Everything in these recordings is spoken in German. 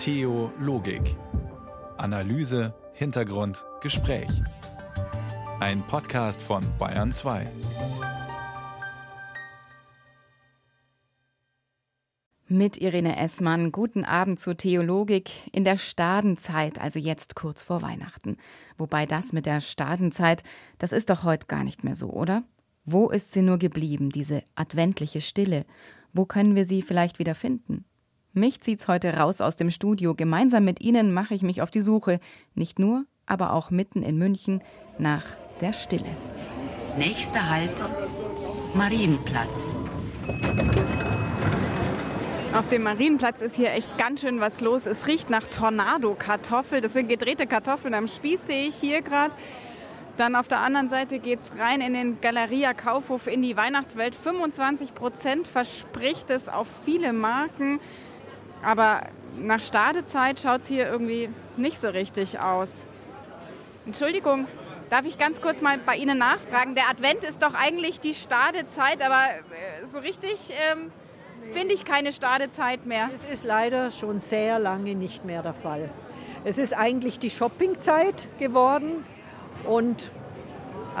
Theologik. Analyse, Hintergrund, Gespräch. Ein Podcast von Bayern 2. Mit Irene Essmann, guten Abend zur Theologik in der Stadenzeit, also jetzt kurz vor Weihnachten. Wobei das mit der Stadenzeit, das ist doch heute gar nicht mehr so, oder? Wo ist sie nur geblieben, diese adventliche Stille? Wo können wir sie vielleicht wieder finden? Mich zieht's heute raus aus dem Studio. Gemeinsam mit Ihnen mache ich mich auf die Suche, nicht nur, aber auch mitten in München, nach der Stille. Nächster Halt, Marienplatz. Auf dem Marienplatz ist hier echt ganz schön was los. Es riecht nach Tornado-Kartoffel. Das sind gedrehte Kartoffeln am Spieß, sehe ich hier gerade. Dann auf der anderen Seite geht es rein in den Galeria Kaufhof in die Weihnachtswelt. 25 Prozent verspricht es auf viele Marken. Aber nach Stadezeit schaut es hier irgendwie nicht so richtig aus. Entschuldigung, darf ich ganz kurz mal bei Ihnen nachfragen? Der Advent ist doch eigentlich die Stadezeit, aber äh, so richtig ähm, finde ich keine Stadezeit mehr. Es ist leider schon sehr lange nicht mehr der Fall. Es ist eigentlich die Shoppingzeit geworden und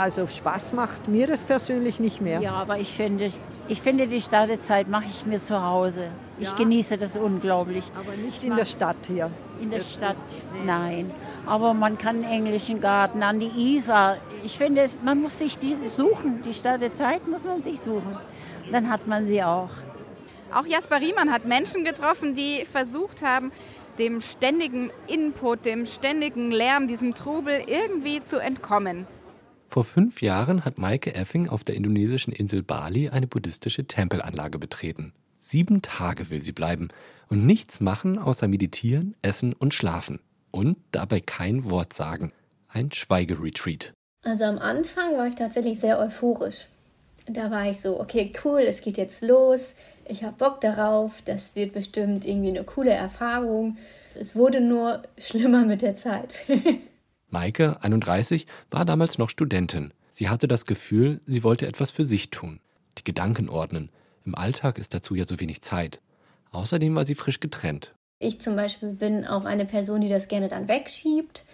also Spaß macht mir das persönlich nicht mehr. Ja, aber ich finde, ich finde die Stadezeit mache ich mir zu Hause. Ich Ja. genieße das unglaublich. Aber nicht in der Stadt hier. In der Das Stadt, ist- nein. Aber man kann einen englischen Garten an die Isar. Ich finde, es, man muss sich die suchen. Die Stadezeit muss man sich suchen. Dann hat man sie auch. Auch Jasper Riemann hat Menschen getroffen, die versucht haben, dem ständigen Input, dem ständigen Lärm, diesem Trubel irgendwie zu entkommen. Vor fünf Jahren hat Maike Effing auf der indonesischen Insel Bali eine buddhistische Tempelanlage betreten. Sieben Tage will sie bleiben und nichts machen außer meditieren, essen und schlafen. Und dabei kein Wort sagen. Ein Schweigeretreat. Also am Anfang war ich tatsächlich sehr euphorisch. Da war ich so, okay, cool, es geht jetzt los. Ich habe Bock darauf. Das wird bestimmt irgendwie eine coole Erfahrung. Es wurde nur schlimmer mit der Zeit. Maike, 31, war damals noch Studentin. Sie hatte das Gefühl, sie wollte etwas für sich tun. Die Gedanken ordnen. Im Alltag ist dazu ja so wenig Zeit. Außerdem war sie frisch getrennt. Ich zum Beispiel bin auch eine Person, die das gerne dann wegschiebt,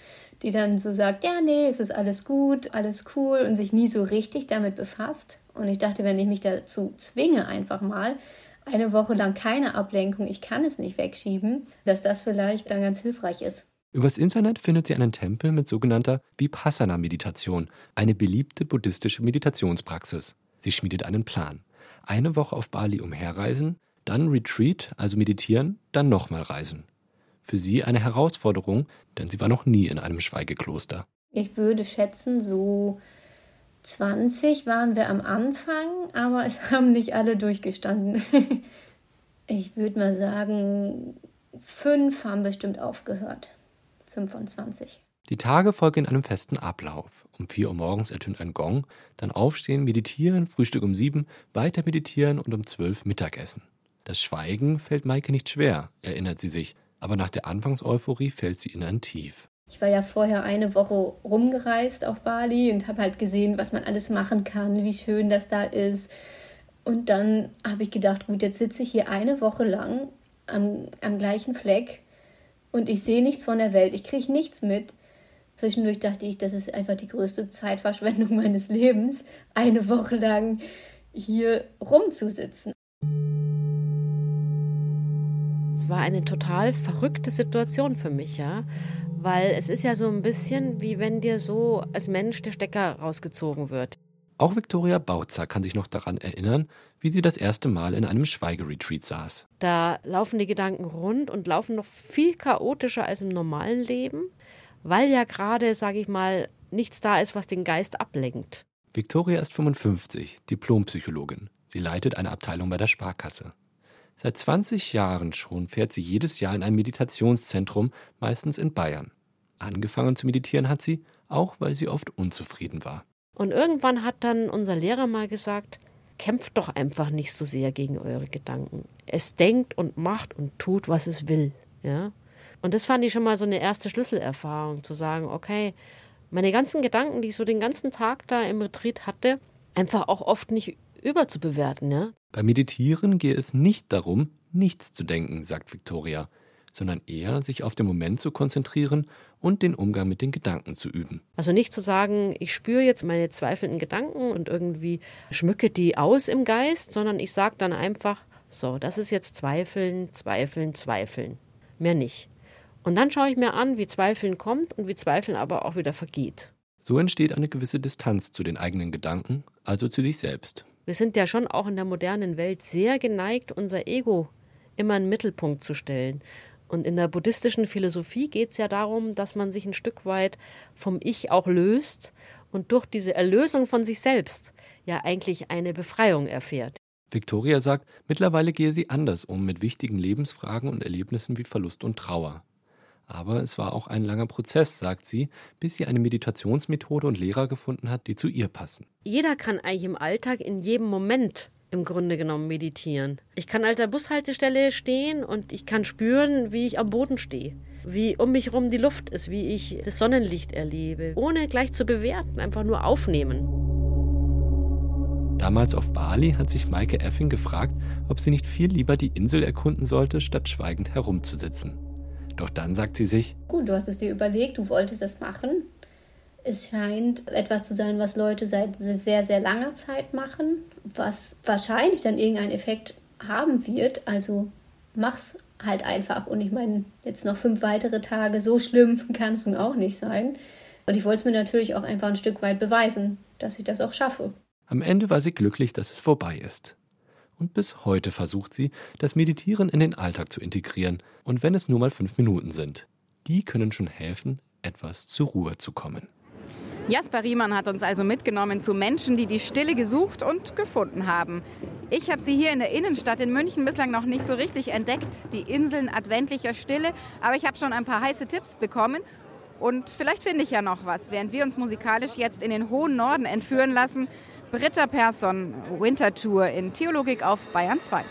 die dann so sagt, ja, nee, es ist alles gut, alles cool und sich nie so richtig damit befasst. Und ich dachte, wenn ich mich dazu zwinge, einfach mal eine Woche lang keine Ablenkung, ich kann es nicht wegschieben, dass das vielleicht dann ganz hilfreich ist. Übers Internet findet sie einen Tempel mit sogenannter Vipassana-Meditation, eine beliebte buddhistische Meditationspraxis. Sie schmiedet einen Plan. Eine Woche auf Bali umherreisen, dann Retreat, also meditieren, dann nochmal reisen. Für sie eine Herausforderung, denn sie war noch nie in einem Schweigekloster. Ich würde schätzen, so 20 waren wir am Anfang, aber es haben nicht alle durchgestanden. Ich würde mal sagen, fünf haben bestimmt aufgehört. 25. Die Tage folgen in einem festen Ablauf. Um 4 Uhr morgens ertönt ein Gong, dann aufstehen, meditieren, Frühstück um 7, weiter meditieren und um 12 Mittagessen. Das Schweigen fällt Maike nicht schwer, erinnert sie sich, aber nach der Anfangseuphorie fällt sie in ein Tief. Ich war ja vorher eine Woche rumgereist auf Bali und habe halt gesehen, was man alles machen kann, wie schön das da ist. Und dann habe ich gedacht, gut, jetzt sitze ich hier eine Woche lang am, am gleichen Fleck und ich sehe nichts von der Welt, ich kriege nichts mit. Zwischendurch dachte ich, das ist einfach die größte Zeitverschwendung meines Lebens, eine Woche lang hier rumzusitzen. Es war eine total verrückte Situation für mich, ja. Weil es ist ja so ein bisschen wie wenn dir so als Mensch der Stecker rausgezogen wird. Auch Viktoria Bautzer kann sich noch daran erinnern, wie sie das erste Mal in einem Schweigeretreat saß. Da laufen die Gedanken rund und laufen noch viel chaotischer als im normalen Leben, weil ja gerade, sage ich mal, nichts da ist, was den Geist ablenkt. Viktoria ist 55, Diplompsychologin. Sie leitet eine Abteilung bei der Sparkasse. Seit 20 Jahren schon fährt sie jedes Jahr in ein Meditationszentrum, meistens in Bayern. Angefangen zu meditieren hat sie, auch weil sie oft unzufrieden war. Und irgendwann hat dann unser Lehrer mal gesagt, kämpft doch einfach nicht so sehr gegen eure Gedanken. Es denkt und macht und tut, was es will. Ja? Und das fand ich schon mal so eine erste Schlüsselerfahrung, zu sagen, okay, meine ganzen Gedanken, die ich so den ganzen Tag da im Retreat hatte, einfach auch oft nicht überzubewerten. Ja? Beim Meditieren gehe es nicht darum, nichts zu denken, sagt Victoria, sondern eher sich auf den Moment zu konzentrieren und den Umgang mit den Gedanken zu üben. Also nicht zu sagen, ich spüre jetzt meine zweifelnden Gedanken und irgendwie schmücke die aus im Geist, sondern ich sage dann einfach, so, das ist jetzt Zweifeln, Zweifeln, Zweifeln. Mehr nicht. Und dann schaue ich mir an, wie Zweifeln kommt und wie Zweifeln aber auch wieder vergeht. So entsteht eine gewisse Distanz zu den eigenen Gedanken, also zu sich selbst. Wir sind ja schon auch in der modernen Welt sehr geneigt, unser Ego immer in den Mittelpunkt zu stellen. Und in der buddhistischen Philosophie geht es ja darum, dass man sich ein Stück weit vom Ich auch löst und durch diese Erlösung von sich selbst ja eigentlich eine Befreiung erfährt. Victoria sagt, mittlerweile gehe sie anders um mit wichtigen Lebensfragen und Erlebnissen wie Verlust und Trauer. Aber es war auch ein langer Prozess, sagt sie, bis sie eine Meditationsmethode und Lehrer gefunden hat, die zu ihr passen. Jeder kann eigentlich im Alltag in jedem Moment im Grunde genommen meditieren. Ich kann an der Bushaltestelle stehen und ich kann spüren, wie ich am Boden stehe, wie um mich herum die Luft ist, wie ich das Sonnenlicht erlebe, ohne gleich zu bewerten, einfach nur aufnehmen. Damals auf Bali hat sich Maike Effing gefragt, ob sie nicht viel lieber die Insel erkunden sollte, statt schweigend herumzusitzen. Doch dann sagt sie sich, Gut, du hast es dir überlegt, du wolltest es machen. Es scheint etwas zu sein, was Leute seit sehr, sehr langer Zeit machen, was wahrscheinlich dann irgendeinen Effekt haben wird. Also mach's halt einfach. Und ich meine, jetzt noch fünf weitere Tage, so schlimm kann es nun auch nicht sein. Und ich wollte es mir natürlich auch einfach ein Stück weit beweisen, dass ich das auch schaffe. Am Ende war sie glücklich, dass es vorbei ist. Und bis heute versucht sie, das Meditieren in den Alltag zu integrieren, und wenn es nur mal fünf Minuten sind. Die können schon helfen, etwas zur Ruhe zu kommen. Jasper Riemann hat uns also mitgenommen zu Menschen, die die Stille gesucht und gefunden haben. Ich habe sie hier in der Innenstadt in München bislang noch nicht so richtig entdeckt, die Inseln adventlicher Stille, aber ich habe schon ein paar heiße Tipps bekommen und vielleicht finde ich ja noch was, während wir uns musikalisch jetzt in den hohen Norden entführen lassen. Britta Persson, Wintertour in Theologik auf Bayern 2.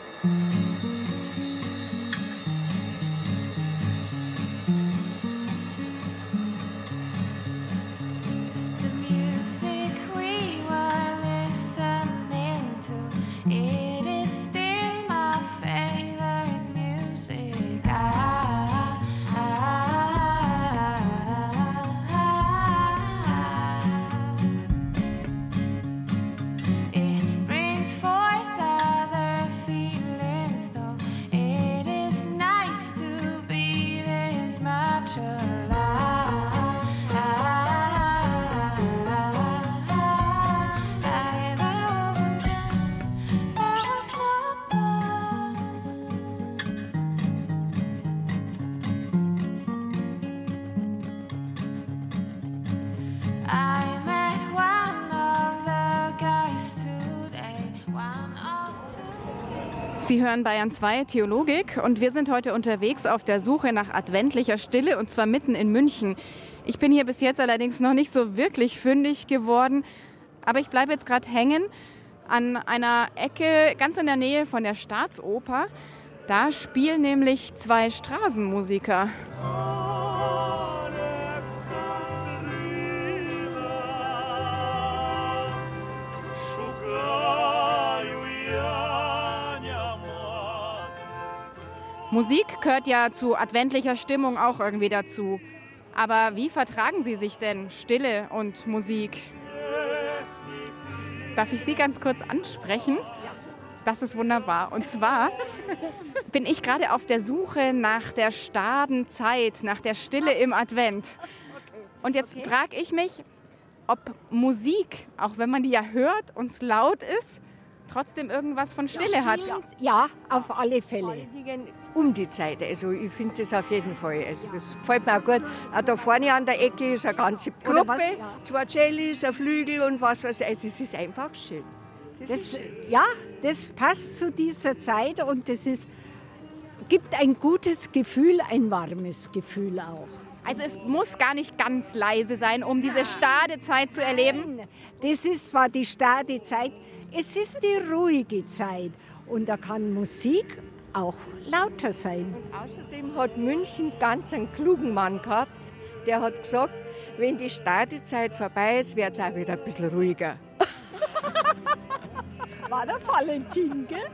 Sie hören Bayern 2 Theologik und wir sind heute unterwegs auf der Suche nach adventlicher Stille und zwar mitten in München. Ich bin hier bis jetzt allerdings noch nicht so wirklich fündig geworden, aber ich bleibe jetzt gerade hängen an einer Ecke ganz in der Nähe von der Staatsoper. Da spielen nämlich zwei Straßenmusiker. Musik gehört ja zu adventlicher Stimmung auch irgendwie dazu. Aber wie vertragen Sie sich denn Stille und Musik? Darf ich Sie ganz kurz ansprechen? Das ist wunderbar. Und zwar bin ich gerade auf der Suche nach der starren Zeit, nach der Stille im Advent. Und jetzt frage ich mich, ob Musik, auch wenn man die ja hört und es laut ist, trotzdem irgendwas von Stille hat. Ja, auf alle Fälle. Um die Zeit. Also ich finde das auf jeden Fall. Also das gefällt mir auch gut. Auch da vorne an der Ecke ist eine ganze Gruppe, zwei Cellis, ein Flügel und was weiß ich. Also es ist einfach schön. Das das, ja, das passt zu dieser Zeit und das ist, gibt ein gutes Gefühl, ein warmes Gefühl auch. Also es muss gar nicht ganz leise sein, um diese Stadezeit zu erleben. Das ist zwar die Stadezeit, es ist die ruhige Zeit und da kann Musik auch lauter sein. Und außerdem hat München ganz einen klugen Mann gehabt, der hat gesagt, wenn die Stadezeit vorbei ist, wird es auch wieder ein bisschen ruhiger. War der Valentin, gell?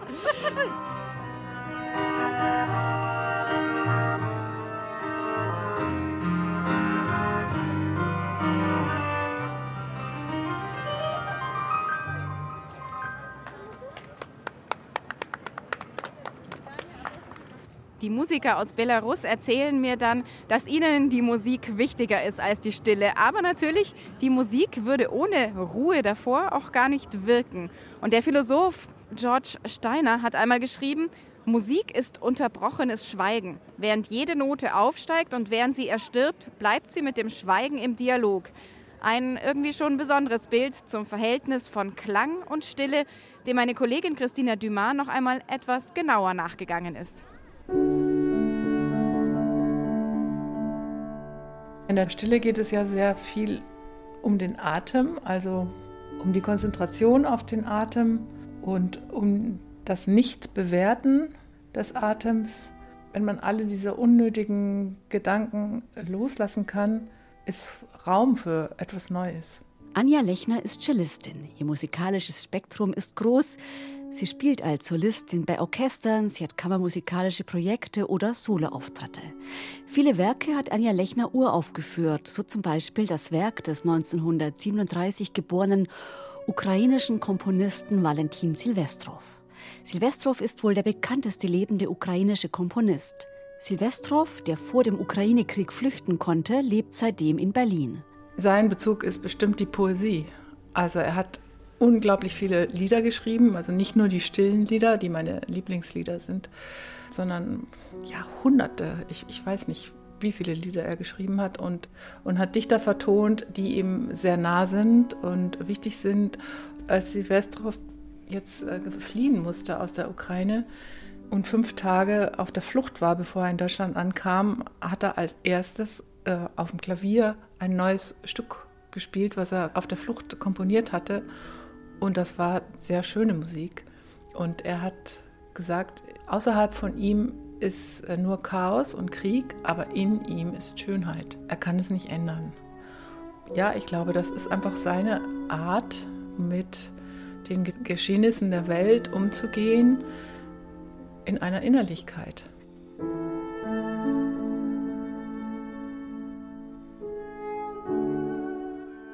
Die Musiker aus Belarus erzählen mir dann, dass ihnen die Musik wichtiger ist als die Stille. Aber natürlich, die Musik würde ohne Ruhe davor auch gar nicht wirken. Und der Philosoph George Steiner hat einmal geschrieben, Musik ist unterbrochenes Schweigen. Während jede Note aufsteigt und während sie erstirbt, bleibt sie mit dem Schweigen im Dialog. Ein irgendwie schon besonderes Bild zum Verhältnis von Klang und Stille, dem meine Kollegin Christina Dumas noch einmal etwas genauer nachgegangen ist. In der Stille geht es ja sehr viel um den Atem, also um die Konzentration auf den Atem und um das Nicht-Bewerten des Atems. Wenn man alle diese unnötigen Gedanken loslassen kann, ist Raum für etwas Neues. Anja Lechner ist Cellistin. Ihr musikalisches Spektrum ist groß. Sie spielt als Solistin bei Orchestern, sie hat kammermusikalische Projekte oder Soloauftritte. Viele Werke hat Anja Lechner uraufgeführt, so zum Beispiel das Werk des 1937 geborenen ukrainischen Komponisten Valentin Silvestrov. Silvestrov ist wohl der bekannteste lebende ukrainische Komponist. Silvestrov, der vor dem Ukraine-Krieg flüchten konnte, lebt seitdem in Berlin. Sein Bezug ist bestimmt die Poesie. Also er hat unglaublich viele Lieder geschrieben, also nicht nur die stillen Lieder, die meine Lieblingslieder sind, sondern ja, hunderte, ich, ich weiß nicht, wie viele Lieder er geschrieben hat und, und hat Dichter vertont, die ihm sehr nah sind und wichtig sind. Als Silvestrov jetzt äh, fliehen musste aus der Ukraine und fünf Tage auf der Flucht war, bevor er in Deutschland ankam, hat er als erstes äh, auf dem Klavier ein neues Stück gespielt, was er auf der Flucht komponiert hatte. Und das war sehr schöne Musik. Und er hat gesagt, außerhalb von ihm ist äh, nur Chaos und Krieg, aber in ihm ist Schönheit. Er kann es nicht ändern. Ja, ich glaube, das ist einfach seine Art, mit den Geschehnissen der Welt umzugehen, in einer Innerlichkeit.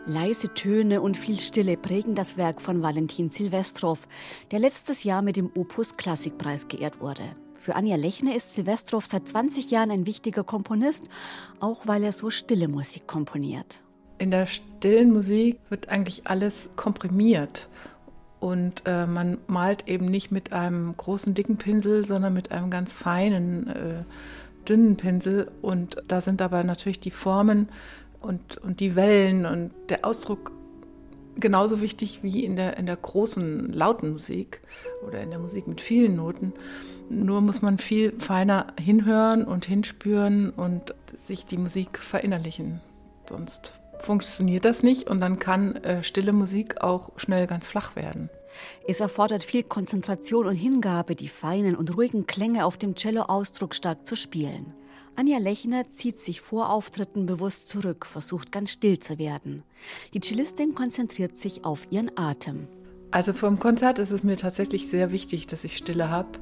Leise Töne und viel Stille prägen das Werk von Valentin Silvestrov, der letztes Jahr mit dem Opus Klassikpreis geehrt wurde. Für Anja Lechner ist Silvestrov seit 20 Jahren ein wichtiger Komponist, auch weil er so stille Musik komponiert. In der stillen Musik wird eigentlich alles komprimiert und äh, man malt eben nicht mit einem großen, dicken Pinsel, sondern mit einem ganz feinen, äh, dünnen Pinsel. Und da sind aber natürlich die Formen und, und die Wellen und der Ausdruck genauso wichtig wie in der, in der großen, lauten Musik oder in der Musik mit vielen Noten. Nur muss man viel feiner hinhören und hinspüren und sich die Musik verinnerlichen. Sonst funktioniert das nicht und dann kann äh, stille Musik auch schnell ganz flach werden. Es erfordert viel Konzentration und Hingabe, die feinen und ruhigen Klänge auf dem Cello ausdrucksstark zu spielen. Anja Lechner zieht sich vor Auftritten bewusst zurück, versucht ganz still zu werden. Die Cellistin konzentriert sich auf ihren Atem. Also vom Konzert ist es mir tatsächlich sehr wichtig, dass ich Stille habe.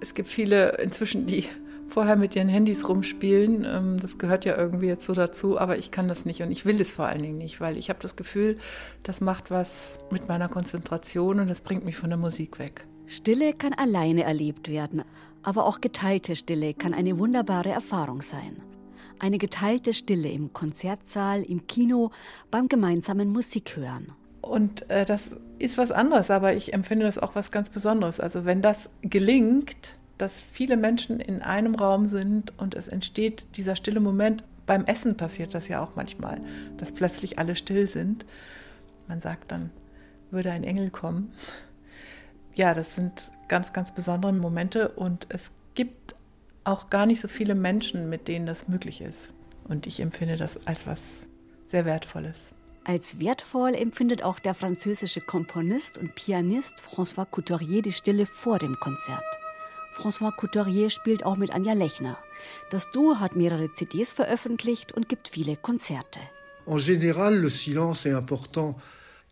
Es gibt viele inzwischen, die vorher mit ihren Handys rumspielen. Ähm, das gehört ja irgendwie jetzt so dazu, aber ich kann das nicht und ich will es vor allen Dingen nicht, weil ich habe das Gefühl, das macht was mit meiner Konzentration und das bringt mich von der Musik weg. Stille kann alleine erlebt werden, aber auch geteilte Stille kann eine wunderbare Erfahrung sein. Eine geteilte Stille im Konzertsaal, im Kino, beim gemeinsamen Musikhören. Und äh, das ist was anderes, aber ich empfinde das auch was ganz Besonderes. Also wenn das gelingt, dass viele Menschen in einem Raum sind und es entsteht dieser stille Moment. Beim Essen passiert das ja auch manchmal, dass plötzlich alle still sind. Man sagt dann, würde ein Engel kommen. Ja, das sind ganz, ganz besondere Momente und es gibt auch gar nicht so viele Menschen, mit denen das möglich ist. Und ich empfinde das als was sehr Wertvolles. Als wertvoll empfindet auch der französische Komponist und Pianist François Couturier die Stille vor dem Konzert. François Couturier spielt auch mit Anja Lechner. Das Duo hat mehrere CDs veröffentlicht und gibt viele Konzerte. En général, le silence est important.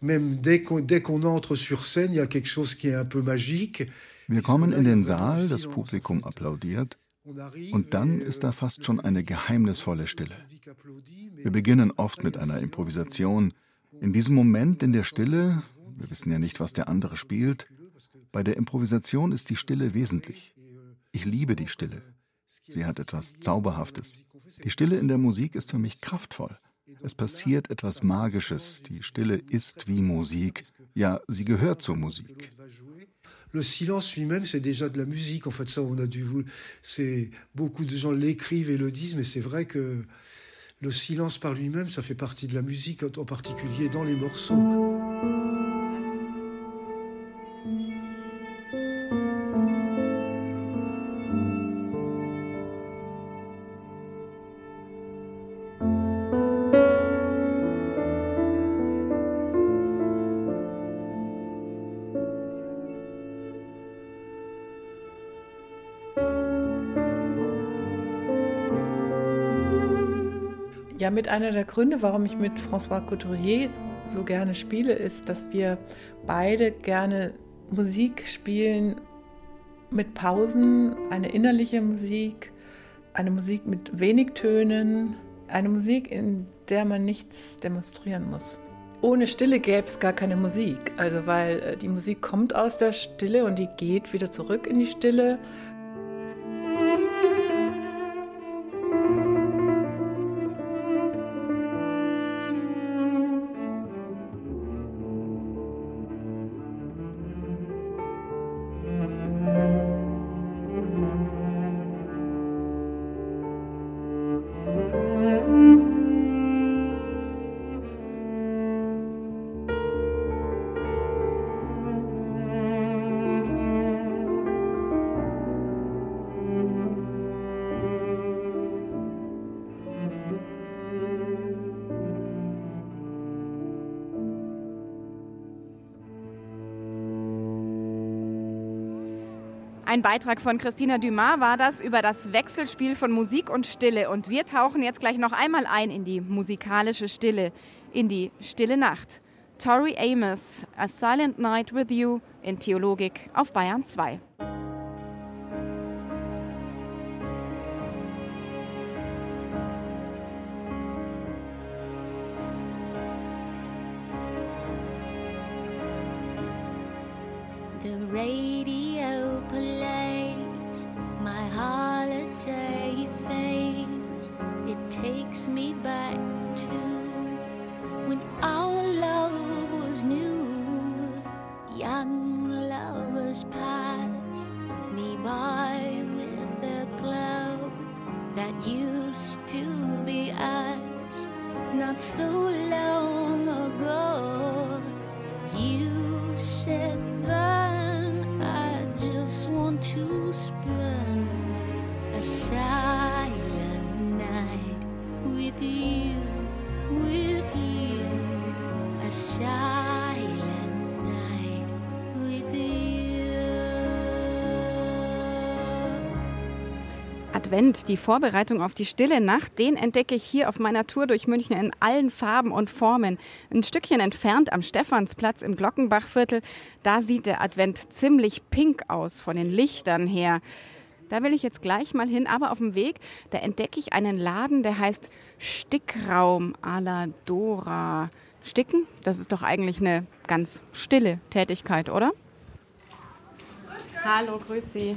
Même dès qu'on entre sur scène, il y a quelque chose qui est un peu magique. Wir kommen in den Saal, das Publikum applaudiert und dann ist da fast schon eine geheimnisvolle Stille. Wir beginnen oft mit einer Improvisation. In diesem Moment in der Stille, wir wissen ja nicht, was der andere spielt, bei der Improvisation ist die Stille wesentlich. Ich liebe die Stille. Sie hat etwas Zauberhaftes. Die Stille in der Musik ist für mich kraftvoll. Es passiert etwas Magisches. Die Stille ist wie Musik. Ja, sie gehört zur Musik. Le silence lui-même, c'est déjà de la musique. En fait, ça, on a dû vous. C'est beaucoup de gens l'écrivent et le disent, mais c'est vrai que le silence par lui-même, ça fait partie de la musique, en particulier dans les morceaux. Ja, mit einer der Gründe, warum ich mit François Couturier so gerne spiele, ist, dass wir beide gerne Musik spielen mit Pausen, eine innerliche Musik, eine Musik mit wenig Tönen, eine Musik, in der man nichts demonstrieren muss. Ohne Stille gäbe es gar keine Musik, also weil äh, die Musik kommt aus der Stille und die geht wieder zurück in die Stille. Beitrag von Christina Dumas war das über das Wechselspiel von Musik und Stille. Und wir tauchen jetzt gleich noch einmal ein in die musikalische Stille, in die stille Nacht. Tori Amos, A Silent Night with You in Theologik auf Bayern 2. The radio plays my holiday fades. It takes me back Advent, die Vorbereitung auf die stille Nacht, den entdecke ich hier auf meiner Tour durch München in allen Farben und Formen. Ein Stückchen entfernt am Stephansplatz im Glockenbachviertel, da sieht der Advent ziemlich pink aus von den Lichtern her. Da will ich jetzt gleich mal hin, aber auf dem Weg, da entdecke ich einen Laden, der heißt Stickraum à la Dora. Sticken, das ist doch eigentlich eine ganz stille Tätigkeit, oder? Hallo, grüß Sie.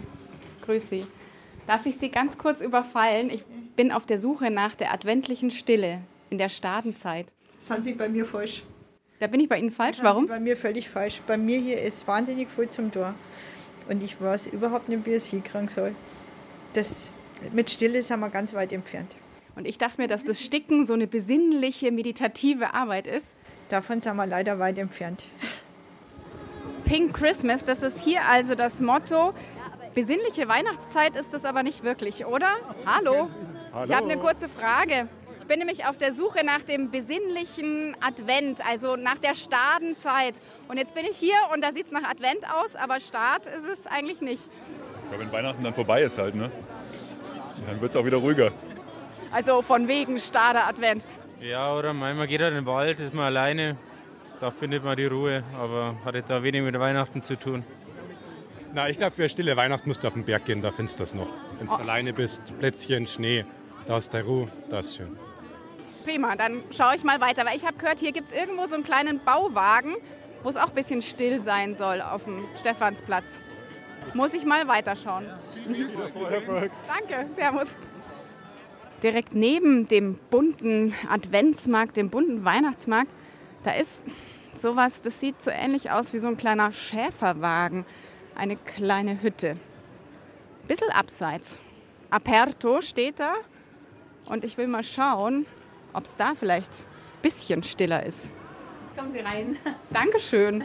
Grüß Sie. Darf ich Sie ganz kurz überfallen? Ich bin auf der Suche nach der adventlichen Stille in der Stadenzeit. Sind Sie bei mir falsch? Da bin ich bei Ihnen falsch. Warum? Bei mir völlig falsch. Bei mir hier ist wahnsinnig viel zum Tor. Und ich weiß überhaupt nicht, wie es hinkriegen soll. Das, mit Stille sind wir ganz weit entfernt. Und ich dachte mir, dass das Sticken so eine besinnliche, meditative Arbeit ist. Davon sind wir leider weit entfernt. Pink Christmas, das ist hier also das Motto. Besinnliche Weihnachtszeit ist es aber nicht wirklich, oder? Hallo. Hallo. Ich habe eine kurze Frage. Ich bin nämlich auf der Suche nach dem besinnlichen Advent, also nach der Stadenzeit. Und jetzt bin ich hier und da sieht es nach Advent aus, aber Start ist es eigentlich nicht. Ja, wenn Weihnachten dann vorbei ist halt, ne? Dann wird es auch wieder ruhiger. Also von wegen Stade Advent. Ja, oder man geht halt in den Wald, ist man alleine. Da findet man die Ruhe, aber hat jetzt auch wenig mit Weihnachten zu tun. Na, ich glaube, für eine stille Weihnacht musst du auf den Berg gehen, da findest du das noch. Wenn du Oh. alleine bist, Plätzchen, Schnee, da hast du Ruhe, das ist schön. Prima, dann schaue ich mal weiter. Weil ich habe gehört, hier gibt es irgendwo so einen kleinen Bauwagen, wo es auch ein bisschen still sein soll auf dem Stephansplatz. muss ich mal weiterschauen. Danke, Servus. Direkt neben dem bunten Adventsmarkt, dem bunten Weihnachtsmarkt, da ist sowas, das sieht so ähnlich aus wie so ein kleiner Schäferwagen. Eine kleine Hütte. Bisschen abseits. Aperto steht da. Und ich will mal schauen, ob es da vielleicht ein bisschen stiller ist. Kommen Sie rein. Dankeschön.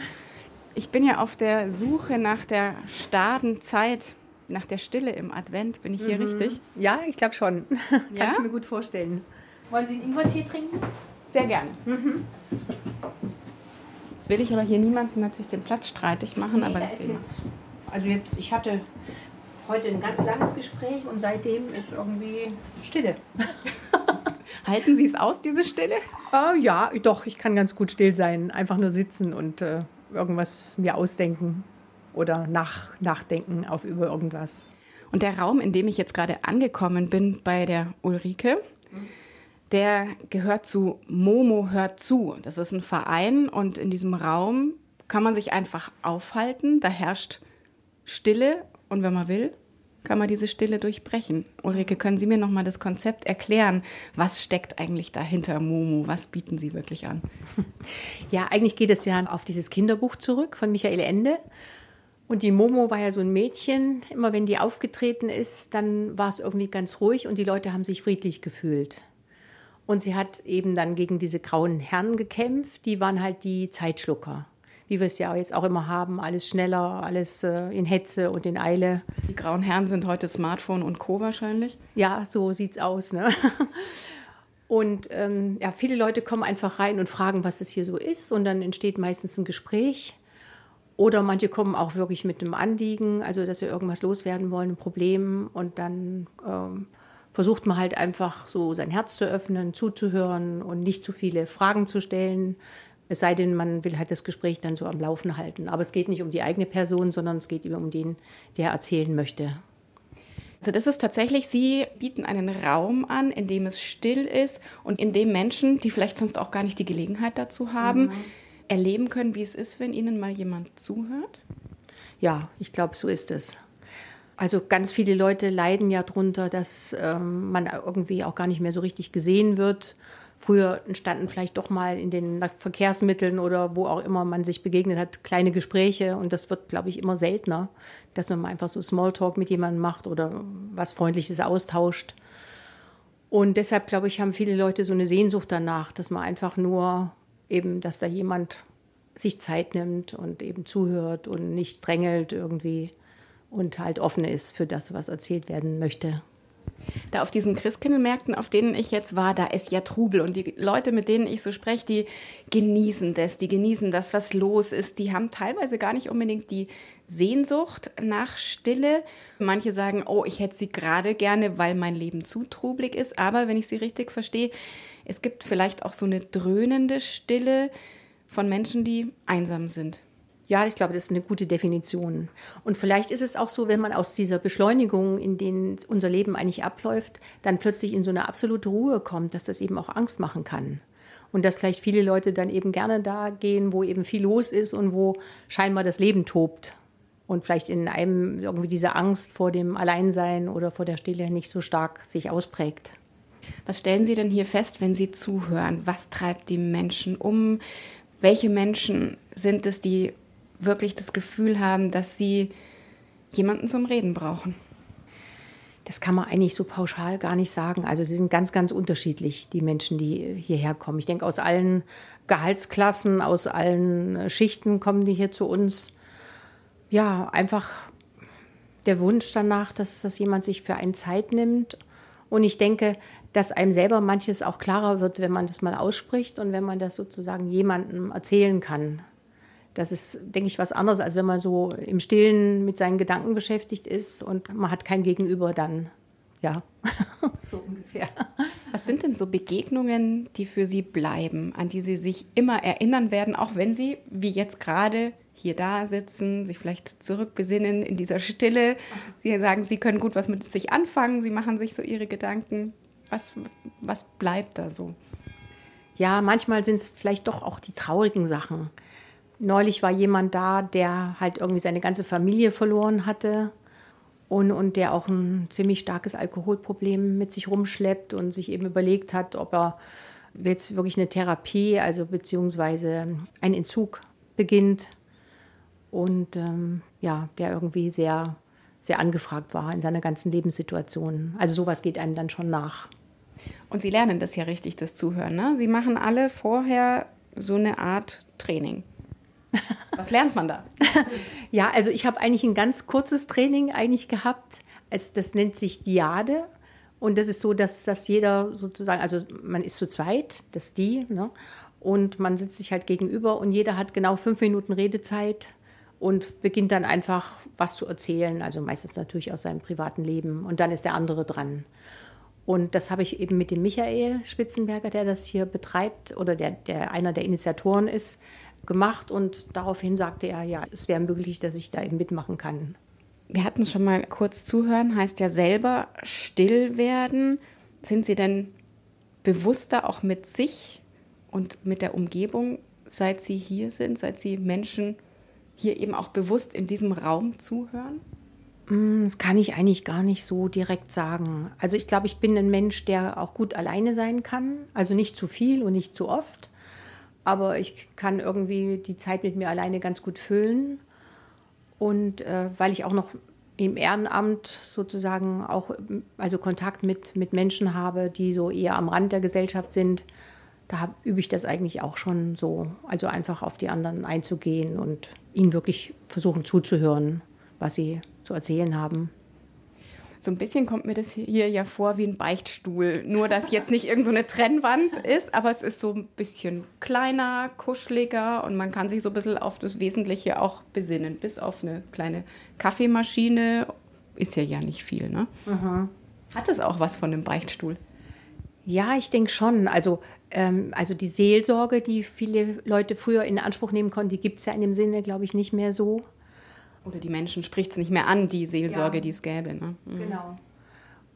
Ich bin ja auf der Suche nach der starren Zeit, nach der Stille im Advent. Bin ich hier Mhm. richtig? Ja, ich glaube schon. Kann Ja? ich mir gut vorstellen. Wollen Sie einen Ingwertee trinken? Sehr gerne. Mhm. Jetzt will ich aber hier niemanden natürlich den Platz streitig machen, aber da ist jetzt, also jetzt, ich hatte heute ein ganz langes Gespräch und seitdem ist irgendwie Stille. Halten Sie es aus, diese Stille? Äh, ja, doch, ich kann ganz gut still sein. Einfach nur sitzen und äh, irgendwas mir ausdenken oder nach, nachdenken auf über irgendwas. Und der Raum, in dem ich jetzt gerade angekommen bin bei der Ulrike, der gehört zu Momo hört zu. Das ist ein Verein und in diesem Raum kann man sich einfach aufhalten. Da herrscht Stille und wenn man will, kann man diese Stille durchbrechen. Ulrike, können Sie mir noch mal das Konzept erklären? Was steckt eigentlich dahinter Momo? Was bieten Sie wirklich an? Ja, eigentlich geht es ja auf dieses Kinderbuch zurück von Michael Ende. Und die Momo war ja so ein Mädchen. Immer wenn die aufgetreten ist, dann war es irgendwie ganz ruhig und die Leute haben sich friedlich gefühlt. Und sie hat eben dann gegen diese grauen Herren gekämpft. Die waren halt die Zeitschlucker. Wie wir es ja jetzt auch immer haben. Alles schneller, alles äh, in Hetze und in Eile. Die grauen Herren sind heute Smartphone und Co. wahrscheinlich. Ja, so sieht's aus. Ne? Und ähm, ja, viele Leute kommen einfach rein und fragen, was das hier so ist. Und dann entsteht meistens ein Gespräch. Oder manche kommen auch wirklich mit einem Anliegen, also dass sie irgendwas loswerden wollen, ein Problem. Und dann ähm, versucht man halt einfach so sein Herz zu öffnen, zuzuhören und nicht zu viele Fragen zu stellen. Es sei denn, man will halt das Gespräch dann so am Laufen halten. Aber es geht nicht um die eigene Person, sondern es geht um den, der erzählen möchte. Also das ist tatsächlich, Sie bieten einen Raum an, in dem es still ist und in dem Menschen, die vielleicht sonst auch gar nicht die Gelegenheit dazu haben, Mhm. erleben können, wie es ist, wenn Ihnen mal jemand zuhört. Ja, ich glaube, so ist es. Also ganz viele Leute leiden ja darunter, dass ähm, man irgendwie auch gar nicht mehr so richtig gesehen wird. Früher entstanden vielleicht doch mal in den Verkehrsmitteln oder wo auch immer man sich begegnet hat, kleine Gespräche. Und das wird, glaube ich, immer seltener, dass man mal einfach so Smalltalk mit jemandem macht oder was Freundliches austauscht. Und deshalb, glaube ich, haben viele Leute so eine Sehnsucht danach, dass man einfach nur eben, dass da jemand sich Zeit nimmt und eben zuhört und nicht drängelt irgendwie und halt offen ist für das, was erzählt werden möchte. Da auf diesen Christkindlmärkten, auf denen ich jetzt war, da ist ja Trubel. Und die Leute, mit denen ich so spreche, die genießen das, die genießen das, was los ist. Die haben teilweise gar nicht unbedingt die Sehnsucht nach Stille. Manche sagen, oh, ich hätte sie gerade gerne, weil mein Leben zu trubelig ist. Aber wenn ich sie richtig verstehe, es gibt vielleicht auch so eine dröhnende Stille von Menschen, die einsam sind. Ja, ich glaube, das ist eine gute Definition. Und vielleicht ist es auch so, wenn man aus dieser Beschleunigung, in denen unser Leben eigentlich abläuft, dann plötzlich in so eine absolute Ruhe kommt, dass das eben auch Angst machen kann. Und dass vielleicht viele Leute dann eben gerne da gehen, wo eben viel los ist und wo scheinbar das Leben tobt. Und vielleicht in einem irgendwie diese Angst vor dem Alleinsein oder vor der Stille nicht so stark sich ausprägt. Was stellen Sie denn hier fest, wenn Sie zuhören? Was treibt die Menschen um? Welche Menschen sind es, die wirklich das Gefühl haben, dass sie jemanden zum Reden brauchen? Das kann man eigentlich so pauschal gar nicht sagen. Also sie sind ganz, ganz unterschiedlich, die Menschen, die hierher kommen. Ich denke, aus allen Gehaltsklassen, aus allen Schichten kommen die hier zu uns. Ja, einfach der Wunsch danach, dass, dass jemand sich für einen Zeit nimmt. Und ich denke, dass einem selber manches auch klarer wird, wenn man das mal ausspricht und wenn man das sozusagen jemandem erzählen kann. Das ist, denke ich, was anderes, als wenn man so im Stillen mit seinen Gedanken beschäftigt ist und man hat kein Gegenüber dann. Ja, so ungefähr. Was sind denn so Begegnungen, die für Sie bleiben, an die Sie sich immer erinnern werden, auch wenn Sie, wie jetzt gerade, hier da sitzen, sich vielleicht zurückbesinnen in dieser Stille? Sie sagen, Sie können gut was mit sich anfangen, Sie machen sich so Ihre Gedanken. Was, was bleibt da so? Ja, manchmal sind es vielleicht doch auch die traurigen Sachen. Neulich war jemand da, der halt irgendwie seine ganze Familie verloren hatte und, und der auch ein ziemlich starkes Alkoholproblem mit sich rumschleppt und sich eben überlegt hat, ob er jetzt wirklich eine Therapie, also beziehungsweise ein Entzug beginnt und ähm, ja, der irgendwie sehr, sehr angefragt war in seiner ganzen Lebenssituation. Also sowas geht einem dann schon nach. Und Sie lernen das ja richtig, das Zuhören. Ne? Sie machen alle vorher so eine Art Training. Was lernt man da? ja, also ich habe eigentlich ein ganz kurzes Training eigentlich gehabt. Das nennt sich Diade. Und das ist so, dass, dass jeder sozusagen, also man ist zu zweit, das die, ne? und man sitzt sich halt gegenüber und jeder hat genau fünf Minuten Redezeit und beginnt dann einfach was zu erzählen, also meistens natürlich aus seinem privaten Leben. Und dann ist der andere dran. Und das habe ich eben mit dem Michael Spitzenberger, der das hier betreibt oder der, der einer der Initiatoren ist, gemacht. Und daraufhin sagte er, ja, es wäre möglich, dass ich da eben mitmachen kann. Wir hatten es schon mal kurz zuhören, heißt ja selber still werden. Sind Sie denn bewusster auch mit sich und mit der Umgebung, seit Sie hier sind, seit Sie Menschen hier eben auch bewusst in diesem Raum zuhören? Mm, das kann ich eigentlich gar nicht so direkt sagen. Also ich glaube, ich bin ein Mensch, der auch gut alleine sein kann. Also nicht zu viel und nicht zu oft. Aber ich kann irgendwie die Zeit mit mir alleine ganz gut füllen. Und äh, weil ich auch noch im Ehrenamt sozusagen auch also Kontakt mit, mit Menschen habe, die so eher am Rand der Gesellschaft sind, da hab, übe ich das eigentlich auch schon so. Also einfach auf die anderen einzugehen und ihnen wirklich versuchen zuzuhören, was sie zu erzählen haben. So ein bisschen kommt mir das hier ja vor wie ein Beichtstuhl. Nur, dass jetzt nicht irgendeine so Trennwand ist, aber es ist so ein bisschen kleiner, kuscheliger und man kann sich so ein bisschen auf das Wesentliche auch besinnen. Bis auf eine kleine Kaffeemaschine ist ja ja nicht viel, ne? Mhm. Hat es auch was von einem Beichtstuhl? Ja, ich denke schon. Also, ähm, also die Seelsorge, die viele Leute früher in Anspruch nehmen konnten, die gibt es ja in dem Sinne, glaube ich, nicht mehr so. Oder die Menschen spricht es nicht mehr an, die Seelsorge, ja. die es gäbe. Ne? Mhm. Genau.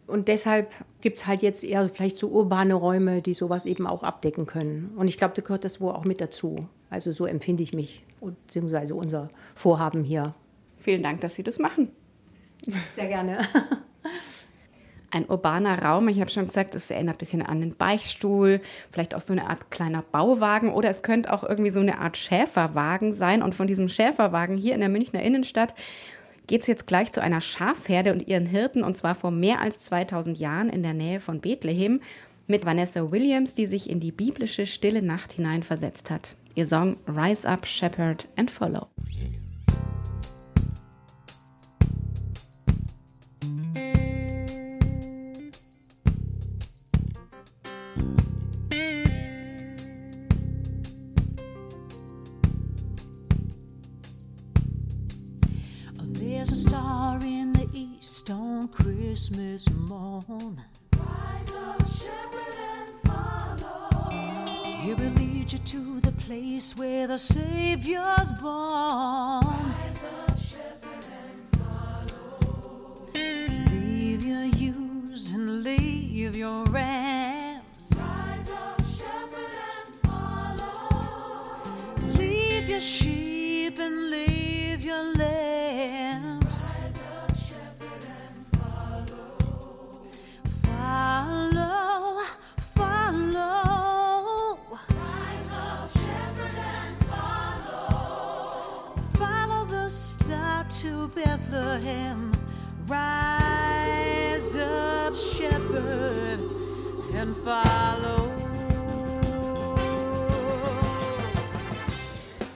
Und deshalb gibt es halt jetzt eher vielleicht so urbane Räume, die sowas eben auch abdecken können. Und ich glaube, da gehört das wohl auch mit dazu. Also so empfinde ich mich, beziehungsweise unser Vorhaben hier. Vielen Dank, dass Sie das machen. Sehr gerne. ein urbaner Raum. Ich habe schon gesagt, es erinnert ein bisschen an den Beichtstuhl, vielleicht auch so eine Art kleiner Bauwagen oder es könnte auch irgendwie so eine Art Schäferwagen sein. Und von diesem Schäferwagen hier in der Münchner Innenstadt geht es jetzt gleich zu einer Schafherde und ihren Hirten und zwar vor mehr als 2000 Jahren in der Nähe von Bethlehem mit Vanessa Williams, die sich in die biblische stille Nacht hineinversetzt hat. Ihr Song Rise Up, Shepherd and Follow. Christmas morn. Rise up, shepherd, and follow. He will lead you to the place where the Savior's born. Rise up, shepherd, and follow. Leave your ewes and leave your rams. Bethlehem. Rise up, shepherd, and follow.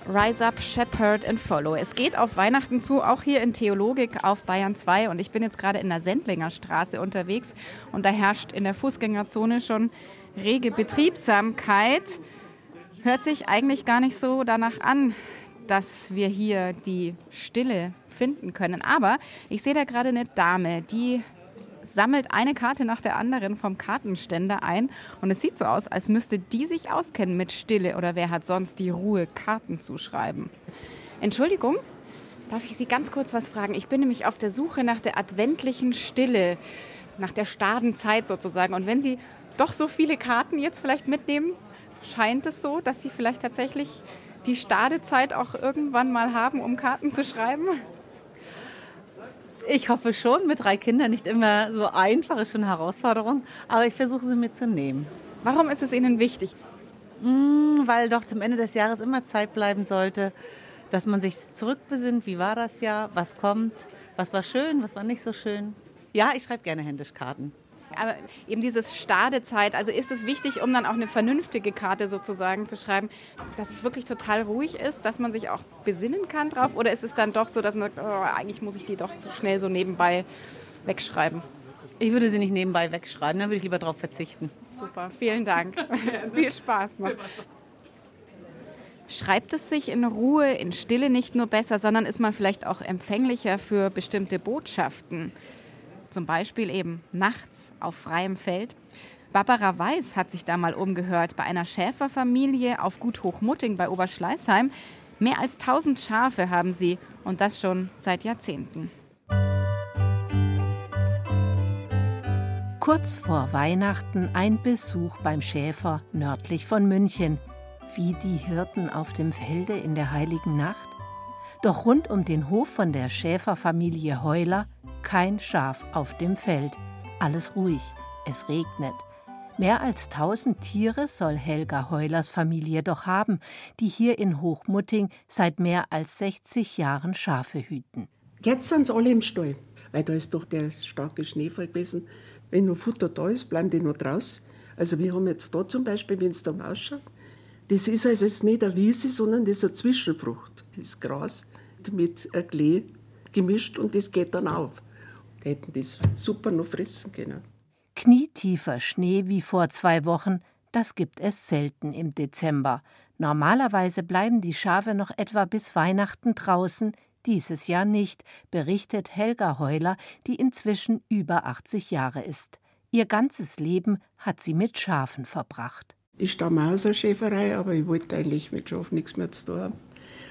Rise Up, Shepherd and Follow. Es geht auf Weihnachten zu, auch hier in Theologik auf Bayern 2. Und ich bin jetzt gerade in der Sendlinger Straße unterwegs und da herrscht in der Fußgängerzone schon rege Betriebsamkeit. Hört sich eigentlich gar nicht so danach an, dass wir hier die Stille finden können. Aber ich sehe da gerade eine Dame, die sammelt eine Karte nach der anderen vom Kartenständer ein. Und es sieht so aus, als müsste die sich auskennen mit Stille oder wer hat sonst die Ruhe, Karten zu schreiben. Entschuldigung, darf ich Sie ganz kurz was fragen? Ich bin nämlich auf der Suche nach der adventlichen Stille, nach der Stadenzeit sozusagen. Und wenn Sie doch so viele Karten jetzt vielleicht mitnehmen, scheint es so, dass Sie vielleicht tatsächlich die Stadezeit auch irgendwann mal haben, um Karten zu schreiben? Ich hoffe schon, mit drei Kindern nicht immer so einfach, ist schon eine Herausforderung, aber ich versuche sie mitzunehmen. Warum ist es Ihnen wichtig? Mm, weil doch zum Ende des Jahres immer Zeit bleiben sollte, dass man sich zurückbesinnt, wie war das Jahr, was kommt, was war schön, was war nicht so schön. Ja, ich schreibe gerne händisch Karten. Aber eben dieses Stadezeit, also ist es wichtig, um dann auch eine vernünftige Karte sozusagen zu schreiben, dass es wirklich total ruhig ist, dass man sich auch besinnen kann drauf? Oder ist es dann doch so, dass man sagt, oh, eigentlich muss ich die doch so schnell so nebenbei wegschreiben? Ich würde sie nicht nebenbei wegschreiben, dann würde ich lieber darauf verzichten. Super, vielen Dank. Viel Spaß noch. Schreibt es sich in Ruhe, in Stille nicht nur besser, sondern ist man vielleicht auch empfänglicher für bestimmte Botschaften? Zum Beispiel eben nachts auf freiem Feld. Barbara Weiß hat sich da mal umgehört bei einer Schäferfamilie auf Gut Hochmutting bei Oberschleißheim. Mehr als 1000 Schafe haben sie und das schon seit Jahrzehnten. Kurz vor Weihnachten ein Besuch beim Schäfer nördlich von München. Wie die Hirten auf dem Felde in der heiligen Nacht? Doch rund um den Hof von der Schäferfamilie Heuler kein Schaf auf dem Feld. Alles ruhig, es regnet. Mehr als tausend Tiere soll Helga Heulers Familie doch haben, die hier in Hochmutting seit mehr als 60 Jahren Schafe hüten. Jetzt sind sie alle im Stall, weil da ist doch der starke Schneefall gewesen. Wenn noch Futter da ist, bleiben die noch draußen. Also wir haben jetzt da zum Beispiel, wenn es da ausschaut, das ist also nicht eine Wiese, sondern das ist eine Zwischenfrucht. Das ist Gras mit Klee gemischt und das geht dann auf. Die hätten das super noch fressen können. Knietiefer Schnee wie vor zwei Wochen, das gibt es selten im Dezember. Normalerweise bleiben die Schafe noch etwa bis Weihnachten draußen, dieses Jahr nicht, berichtet Helga Heuler, die inzwischen über 80 Jahre ist. Ihr ganzes Leben hat sie mit Schafen verbracht. Ich stamme aus der Schäferei, aber ich wollte eigentlich mit Schafen nichts mehr zu tun haben,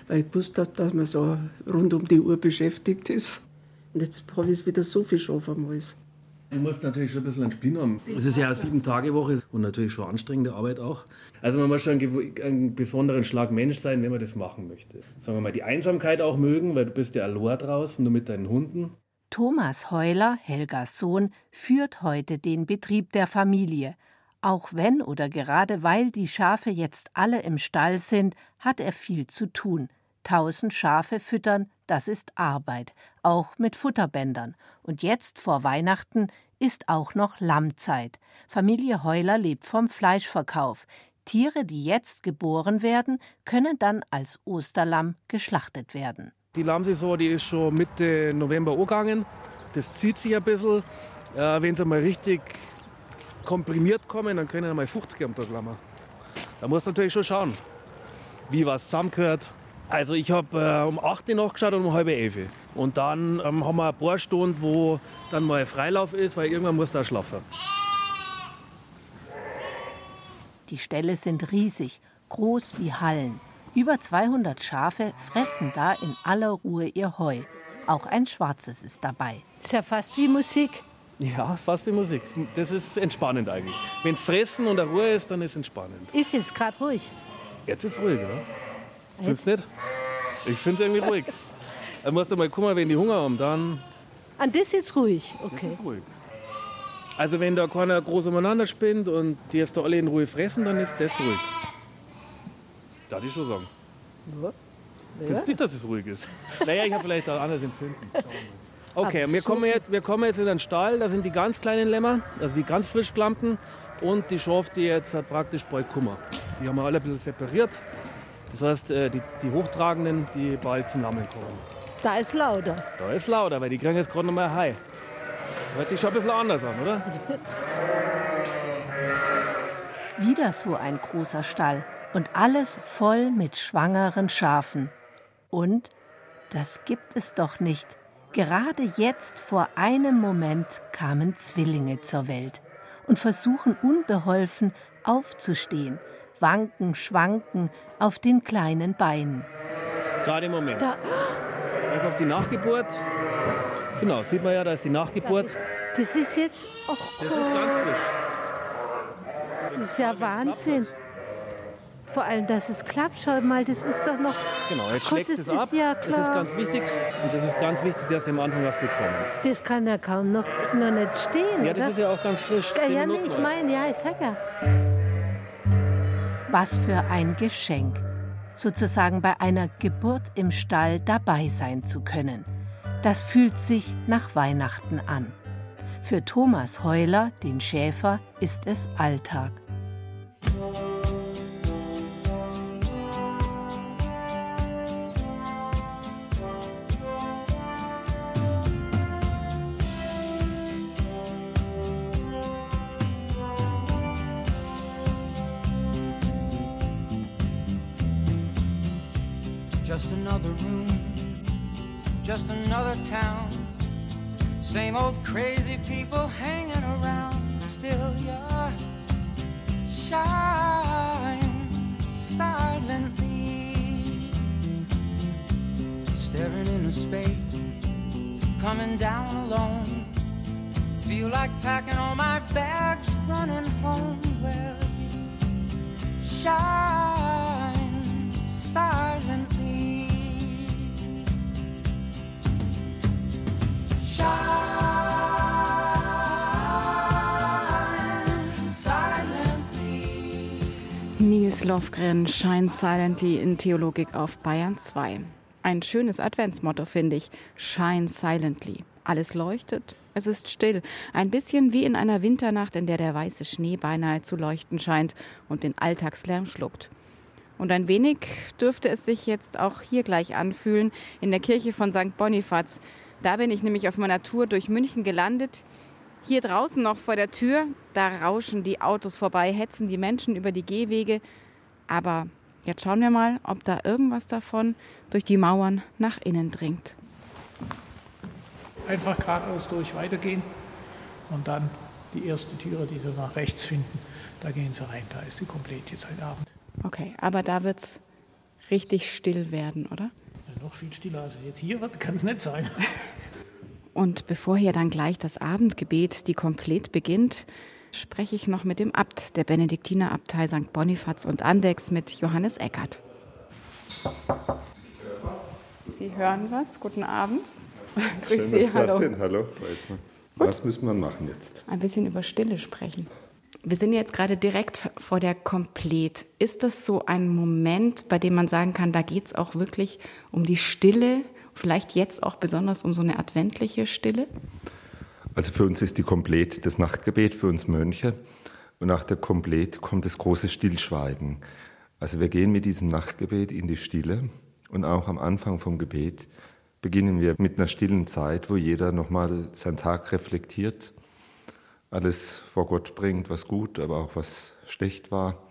weil ich wusste, dass man so rund um die Uhr beschäftigt ist. Und jetzt habe ich wieder so viel Schafe am Hals. Du musst natürlich schon ein bisschen einen Spin haben. Es ist ja eine Sieben-Tage-Woche und natürlich schon anstrengende Arbeit auch. Also man muss schon einen, einen, besonderen Schlag Mensch sein, wenn man das machen möchte. Sagen wir mal, die Einsamkeit auch mögen, weil du bist ja allein draußen, nur mit deinen Hunden. Thomas Heuler, Helgas Sohn, führt heute den Betrieb der Familie. Auch wenn oder gerade weil die Schafe jetzt alle im Stall sind, hat er viel zu tun. Tausend Schafe füttern, das ist Arbeit, auch mit Futterbändern. Und jetzt vor Weihnachten ist auch noch Lammzeit. Familie Heuler lebt vom Fleischverkauf. Tiere, die jetzt geboren werden, können dann als Osterlamm geschlachtet werden. Die Lammsaison, die ist schon Mitte November angegangen. Das zieht sich ein bisschen. Ja, wenn sie mal richtig komprimiert kommen, dann können mal 50 am Tag lammen. Da muss natürlich schon schauen, wie was zusammengehört. Also ich habe äh, um 8 Uhr nachgeschaut und um halb 11 Und dann ähm, haben wir ein paar Stunden, wo dann mal Freilauf ist, weil irgendwann muss da schlafen. Die Ställe sind riesig, groß wie Hallen. Über 200 Schafe fressen da in aller Ruhe ihr Heu. Auch ein schwarzes ist dabei. Ist ja fast wie Musik. Ja, fast wie Musik. Das ist entspannend eigentlich. Wenn es fressen und Ruhe ist, dann ist es entspannend. Ist jetzt gerade ruhig. Jetzt ist es ruhig, oder? Findest du nicht? Ich finde es irgendwie ruhig. Dann musst du mal gucken, wenn die Hunger haben, dann. An das ist jetzt ruhig, okay. Das ist ruhig. Also wenn da keiner groß umeinander spinnt und die jetzt da alle in Ruhe fressen, dann ist das ruhig. Darf ich schon sagen. Ja. Findest du nicht, dass es ruhig ist? Naja, ich habe vielleicht auch anders empfinden. Okay, wir kommen, jetzt, wir kommen jetzt in den Stall. Da sind die ganz kleinen Lämmer, also die ganz frisch gelammten. Und die Schafe, die jetzt praktisch bald kommen. Die haben wir alle ein bisschen separiert. Das heißt, äh, die, die Hochtragenden, die bald zum Lammeln kommen. Da ist lauter. Da ist lauter, weil die kriegen jetzt gerade noch mal Hai. Hört sich schon ein bisschen anders an, oder? Wieder so ein großer Stall und alles voll mit schwangeren Schafen. Und das gibt es doch nicht. Gerade jetzt vor einem Moment kamen Zwillinge zur Welt und versuchen unbeholfen aufzustehen, wanken, schwanken auf den kleinen Beinen. Gerade im Moment. Da. Das ist auch die Nachgeburt. Genau, sieht man ja, da ist die Nachgeburt. Das ist jetzt auch Das ist ganz frisch. Das ist ja Wahnsinn. Vor allem, dass es klappt, schau mal, das ist doch noch. Genau, jetzt Gott, schlägt es ist ab. ja Das ist ganz wichtig. Und das ist ganz wichtig, dass Sie am Anfang was bekommen. Das kann ja kaum noch, noch nicht stehen. Ja, das oder? ist ja auch ganz frisch. Ja, ja, nee, ich meine, ja, ich sag ja. Was für ein Geschenk, sozusagen bei einer Geburt im Stall dabei sein zu können. Das fühlt sich nach Weihnachten an. Für Thomas Heuler, den Schäfer, ist es Alltag. Nils Lofgren, Shine Silently in Theologik auf Bayern 2. Ein schönes Adventsmotto, finde ich. Shine Silently. Alles leuchtet, es ist still. Ein bisschen wie in einer Winternacht, in der der weiße Schnee beinahe zu leuchten scheint und den Alltagslärm schluckt. Und ein wenig dürfte es sich jetzt auch hier gleich anfühlen, in der Kirche von St. Bonifaz. Da bin ich nämlich auf meiner Tour durch München gelandet. Hier draußen noch vor der Tür, da rauschen die Autos vorbei, hetzen die Menschen über die Gehwege. Aber jetzt schauen wir mal, ob da irgendwas davon durch die Mauern nach innen dringt. Einfach geradeaus durch weitergehen und dann die erste Türe, die Sie nach rechts finden, da gehen Sie rein. Da ist sie komplett jetzt heute Abend. Okay, aber da wird's richtig still werden, oder? Ja, noch viel stiller als es jetzt hier wird, kann es nicht sein. Und bevor hier dann gleich das Abendgebet, die komplett beginnt, spreche ich noch mit dem Abt der Benediktinerabtei St. Bonifaz und Andex mit Johannes Eckert. Sie hören was? Guten Abend. Grüß Schön, Sie, dass Sie da hallo. sind. Hallo. Was müssen wir machen jetzt? Ein bisschen über Stille sprechen. Wir sind jetzt gerade direkt vor der Komplett. Ist das so ein Moment, bei dem man sagen kann, da geht es auch wirklich um die Stille, vielleicht jetzt auch besonders um so eine adventliche Stille? Also für uns ist die Komplett das Nachtgebet, für uns Mönche. Und nach der Komplett kommt das große Stillschweigen. Also wir gehen mit diesem Nachtgebet in die Stille und auch am Anfang vom Gebet beginnen wir mit einer stillen Zeit, wo jeder nochmal seinen Tag reflektiert, alles vor Gott bringt, was gut, aber auch was schlecht war,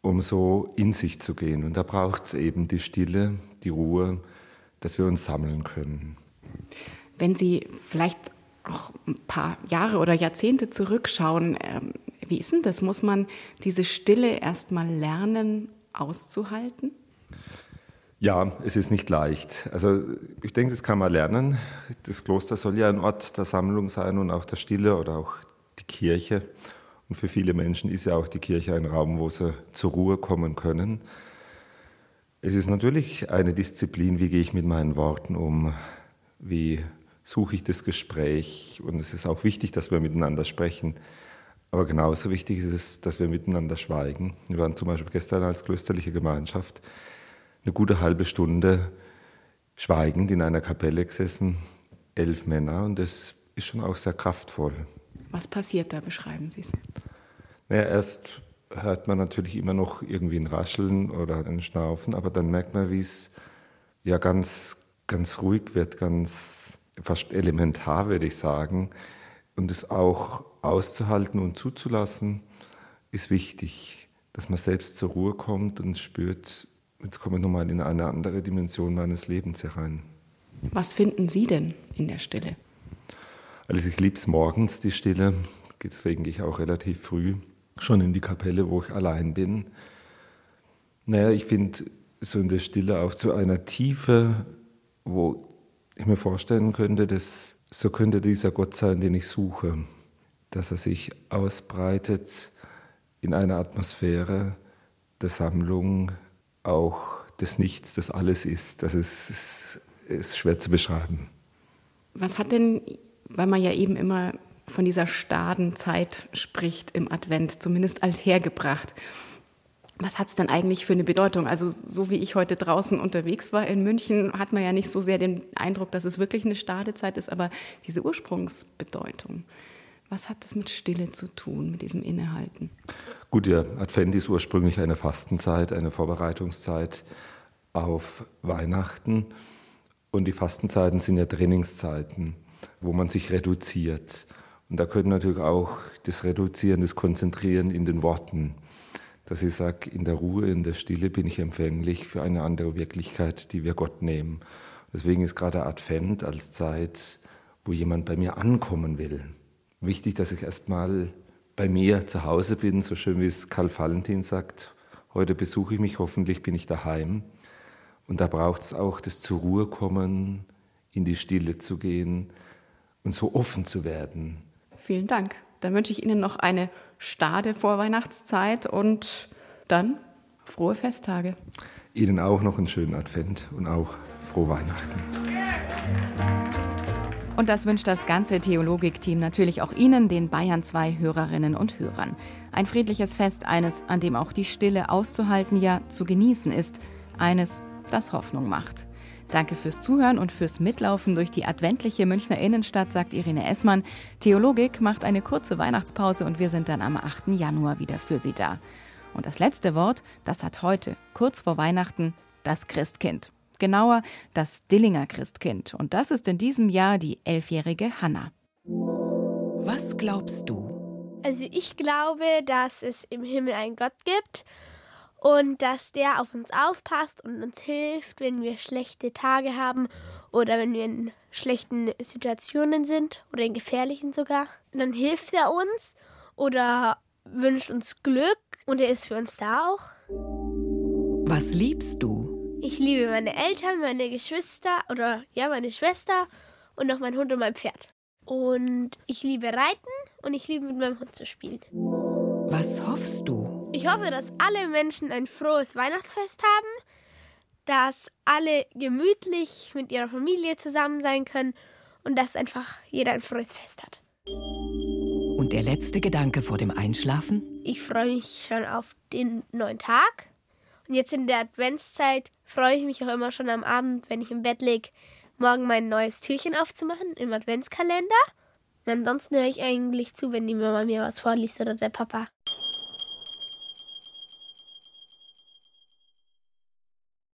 um so in sich zu gehen. Und da braucht es eben die Stille, die Ruhe, dass wir uns sammeln können. Wenn Sie vielleicht auch ein paar Jahre oder Jahrzehnte zurückschauen, ähm, wie ist denn das? Muss man diese Stille erst mal lernen auszuhalten? Ja, es ist nicht leicht. Also ich denke, das kann man lernen. Das Kloster soll ja ein Ort der Sammlung sein und auch der Stille oder auch die Kirche. Und für viele Menschen ist ja auch die Kirche ein Raum, wo sie zur Ruhe kommen können. Es ist natürlich eine Disziplin, wie gehe ich mit meinen Worten um, wie suche ich das Gespräch. Und es ist auch wichtig, dass wir miteinander sprechen. Aber genauso wichtig ist es, dass wir miteinander schweigen. Wir waren zum Beispiel gestern als klösterliche Gemeinschaft eine gute halbe Stunde schweigend in einer Kapelle gesessen, elf Männer, und das ist schon auch sehr kraftvoll. Was passiert da? Beschreiben Sie es. Naja, erst hört man natürlich immer noch irgendwie ein Rascheln oder ein Schnaufen, aber dann merkt man, wie es ja ganz, ganz ruhig wird, ganz fast elementar, würde ich sagen. Und es auch auszuhalten und zuzulassen, ist wichtig, dass man selbst zur Ruhe kommt und spürt, jetzt komme ich nochmal in eine andere Dimension meines Lebens herein. Was finden Sie denn in der Stille? Also ich liebe es morgens, die Stille. Deswegen gehe ich auch relativ früh schon in die Kapelle, wo ich allein bin. Naja, ich finde so in der Stille auch zu einer Tiefe, wo ich mir vorstellen könnte, dass so könnte dieser Gott sein, den ich suche. Dass er sich ausbreitet in einer Atmosphäre der Sammlung auch das Nichts, das alles ist. Das ist, ist, ist schwer zu beschreiben. Was hat denn, weil man ja eben immer von dieser Stadenzeit spricht im Advent, zumindest althergebracht. Was hat es dann eigentlich für eine Bedeutung? Also so wie ich heute draußen unterwegs war in München, hat man ja nicht so sehr den Eindruck, dass es wirklich eine Stadezeit ist, aber diese Ursprungsbedeutung. Was hat das mit Stille zu tun, mit diesem Innehalten? Gut, ja, Advent ist ursprünglich eine Fastenzeit, eine Vorbereitungszeit auf Weihnachten. Und die Fastenzeiten sind ja Trainingszeiten, wo man sich reduziert. Und da könnte natürlich auch das Reduzieren, das Konzentrieren in den Worten, dass ich sage, in der Ruhe, in der Stille bin ich empfänglich für eine andere Wirklichkeit, die wir Gott nehmen. Deswegen ist gerade Advent als Zeit, wo jemand bei mir ankommen will. Wichtig, dass ich erstmal bei mir zu Hause bin, so schön wie es Karl Valentin sagt. Heute besuche ich mich, hoffentlich bin ich daheim. Und da braucht es auch das zur Ruhe kommen, in die Stille zu gehen und so offen zu werden Vielen Dank. Dann wünsche ich Ihnen noch eine stade Vorweihnachtszeit und dann frohe Festtage. Ihnen auch noch einen schönen Advent und auch frohe Weihnachten. Und das wünscht das ganze Theologik-Team natürlich auch Ihnen, den Bayern 2 Hörerinnen und Hörern. Ein friedliches Fest, eines, an dem auch die Stille auszuhalten, ja zu genießen ist. Eines, das Hoffnung macht. Danke fürs Zuhören und fürs Mitlaufen durch die adventliche Münchner Innenstadt, sagt Irene Essmann. Theologik macht eine kurze Weihnachtspause und wir sind dann am 8. Januar wieder für Sie da. Und das letzte Wort, das hat heute, kurz vor Weihnachten, das Christkind. Genauer, das Dillinger Christkind. Und das ist in diesem Jahr die elfjährige Hanna. Was glaubst du? Also ich glaube, dass es im Himmel einen Gott gibt und dass der auf uns aufpasst und uns hilft, wenn wir schlechte Tage haben oder wenn wir in schlechten Situationen sind oder in gefährlichen sogar. Dann hilft er uns oder wünscht uns Glück und er ist für uns da auch. Was liebst du? Ich liebe meine Eltern, meine Geschwister oder ja, meine Schwester und noch mein Hund und mein Pferd. Und ich liebe Reiten und ich liebe mit meinem Hund zu spielen. Was hoffst du? Ich hoffe, dass alle Menschen ein frohes Weihnachtsfest haben, dass alle gemütlich mit ihrer Familie zusammen sein können und dass einfach jeder ein frohes Fest hat. Und der letzte Gedanke vor dem Einschlafen? Ich freue mich schon auf den neuen Tag. Und jetzt in der Adventszeit freue ich mich auch immer schon am Abend, wenn ich im Bett liege, morgen mein neues Türchen aufzumachen im Adventskalender. Und ansonsten höre ich eigentlich zu, wenn die Mama mir was vorliest oder der Papa.